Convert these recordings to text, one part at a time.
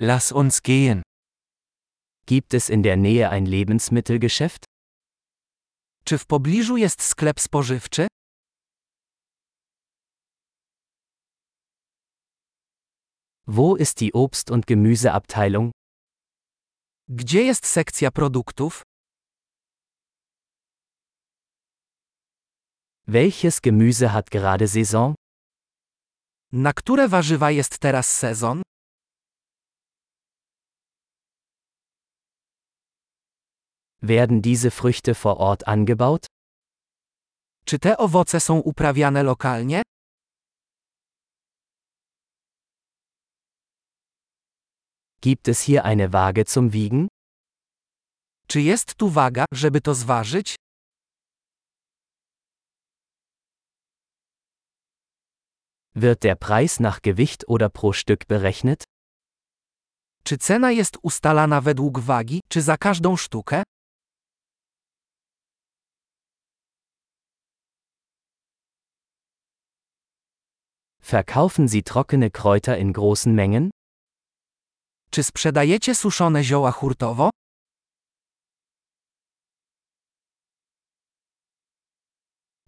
Lass uns gehen. Gibt es in der Nähe ein Lebensmittelgeschäft? Czy w pobliżu jest sklep spożywczy? Wo ist die Obst- und Gemüseabteilung? Gdzie jest sekcja produktów? Welches Gemüse hat gerade Saison? Na które warzywa jest teraz sezon? Werden diese Früchte vor Ort angebaut? Czy te owoce są uprawiane lokalnie? Gibt es hier eine Waage zum Wiegen? Czy jest tu waga, żeby to zważyć? Wird der Preis nach Gewicht oder pro Stück berechnet? Czy cena jest ustalana według wagi, czy za każdą sztukę? Verkaufen Sie trockene Kräuter in großen Mengen? Czy sprzedajecie suszone zioła hurtowo?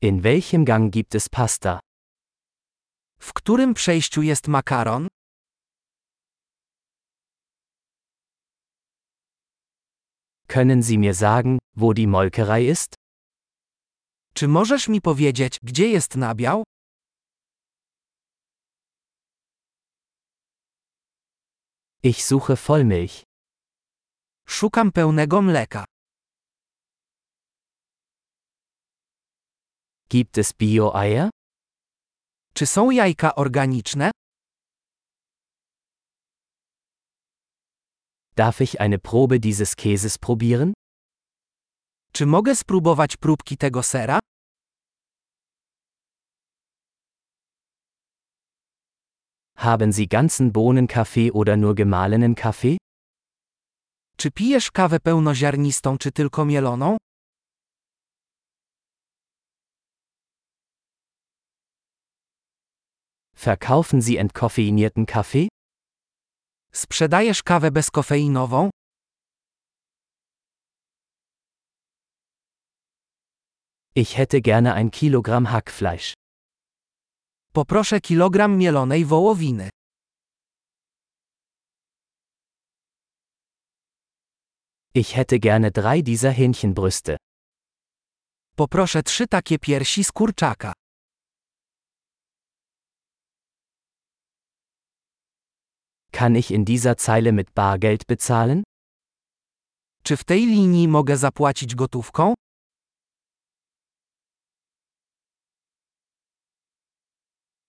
In welchem Gang gibt es Pasta? W którym przejściu jest makaron? Können Sie mir sagen, wo die Molkerei ist? Czy możesz mi powiedzieć, gdzie jest nabiał? Ich suche Vollmilch. Szukam pełnego mleka. Gibt es Bio-Eier? Czy są jajka organiczne? Darf ich eine Probe dieses Käses probieren? Czy mogę spróbować próbki tego sera? Haben Sie ganzen Bohnenkaffee oder nur gemahlenen Kaffee? Czy pijesz kawę pełnoziarnistą czy tylko mieloną? Verkaufen Sie entkoffeinierten Kaffee? Sprzedajesz kawę bezkofeinową? Ich hätte gerne ein Kilogramm Hackfleisch. Poproszę kilogram mielonej wołowiny. Ich hätte gerne drei dieser Hähnchenbrüste. Poproszę trzy takie piersi z kurczaka. Kann ich in dieser Zeile mit Bargeld bezahlen? Czy w tej linii mogę zapłacić gotówką?